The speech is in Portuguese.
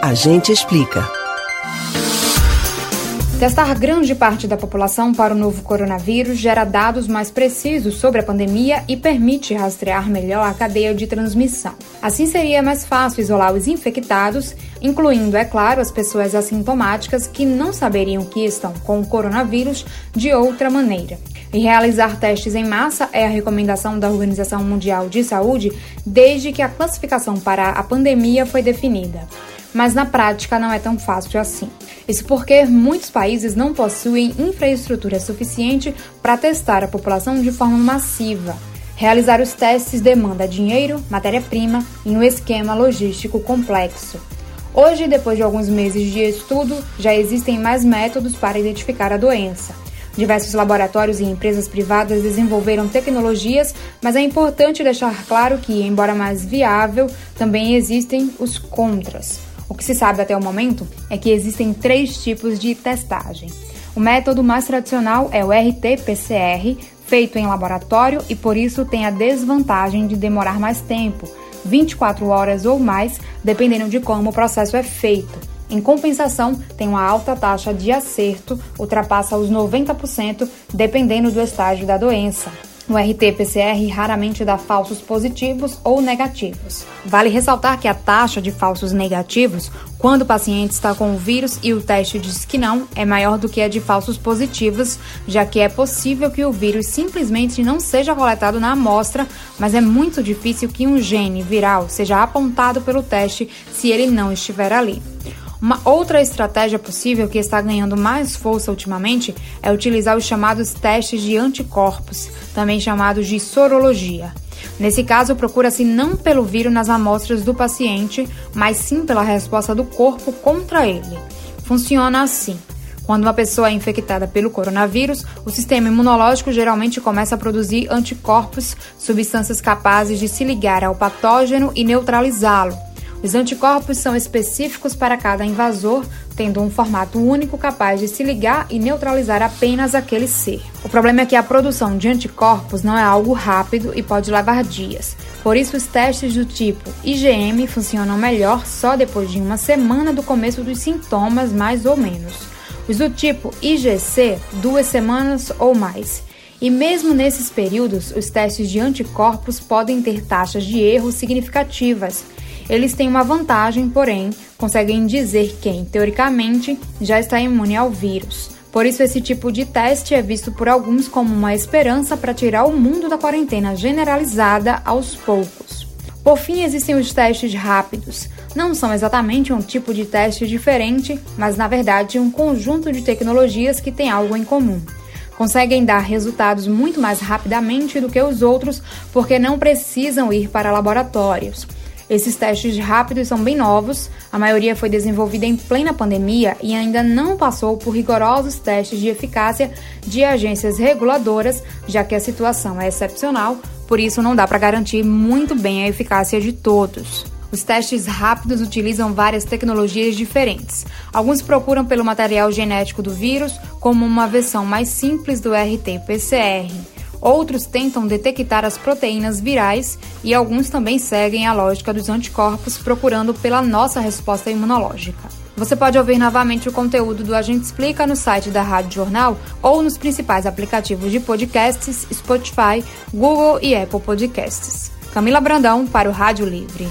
A gente explica. Testar grande parte da população para o novo coronavírus gera dados mais precisos sobre a pandemia e permite rastrear melhor a cadeia de transmissão. Assim, seria mais fácil isolar os infectados, incluindo, é claro, as pessoas assintomáticas que não saberiam que estão com o coronavírus de outra maneira. E realizar testes em massa é a recomendação da Organização Mundial de Saúde desde que a classificação para a pandemia foi definida mas na prática não é tão fácil assim. Isso porque muitos países não possuem infraestrutura suficiente para testar a população de forma massiva. Realizar os testes demanda dinheiro, matéria-prima e um esquema logístico complexo. Hoje, depois de alguns meses de estudo, já existem mais métodos para identificar a doença. Diversos laboratórios e empresas privadas desenvolveram tecnologias, mas é importante deixar claro que, embora mais viável, também existem os contras. O que se sabe até o momento é que existem três tipos de testagem. O método mais tradicional é o RT-PCR, feito em laboratório e por isso tem a desvantagem de demorar mais tempo, 24 horas ou mais, dependendo de como o processo é feito. Em compensação, tem uma alta taxa de acerto, ultrapassa os 90%, dependendo do estágio da doença. O RT-PCR raramente dá falsos positivos ou negativos. Vale ressaltar que a taxa de falsos negativos, quando o paciente está com o vírus e o teste diz que não, é maior do que a de falsos positivos, já que é possível que o vírus simplesmente não seja coletado na amostra, mas é muito difícil que um gene viral seja apontado pelo teste se ele não estiver ali. Uma outra estratégia possível que está ganhando mais força ultimamente é utilizar os chamados testes de anticorpos, também chamados de sorologia. Nesse caso, procura-se não pelo vírus nas amostras do paciente, mas sim pela resposta do corpo contra ele. Funciona assim. Quando uma pessoa é infectada pelo coronavírus, o sistema imunológico geralmente começa a produzir anticorpos, substâncias capazes de se ligar ao patógeno e neutralizá-lo. Os anticorpos são específicos para cada invasor, tendo um formato único capaz de se ligar e neutralizar apenas aquele ser. O problema é que a produção de anticorpos não é algo rápido e pode levar dias. Por isso, os testes do tipo IgM funcionam melhor só depois de uma semana do começo dos sintomas, mais ou menos. Os do tipo IgC, duas semanas ou mais. E mesmo nesses períodos, os testes de anticorpos podem ter taxas de erro significativas eles têm uma vantagem, porém, conseguem dizer quem, teoricamente, já está imune ao vírus. Por isso, esse tipo de teste é visto por alguns como uma esperança para tirar o mundo da quarentena generalizada aos poucos. Por fim, existem os testes rápidos. Não são exatamente um tipo de teste diferente, mas na verdade um conjunto de tecnologias que têm algo em comum conseguem dar resultados muito mais rapidamente do que os outros porque não precisam ir para laboratórios. Esses testes rápidos são bem novos, a maioria foi desenvolvida em plena pandemia e ainda não passou por rigorosos testes de eficácia de agências reguladoras, já que a situação é excepcional, por isso não dá para garantir muito bem a eficácia de todos. Os testes rápidos utilizam várias tecnologias diferentes. Alguns procuram pelo material genético do vírus, como uma versão mais simples do RT-PCR. Outros tentam detectar as proteínas virais e alguns também seguem a lógica dos anticorpos procurando pela nossa resposta imunológica. Você pode ouvir novamente o conteúdo do Agente Explica no site da Rádio Jornal ou nos principais aplicativos de podcasts Spotify, Google e Apple Podcasts. Camila Brandão para o Rádio Livre.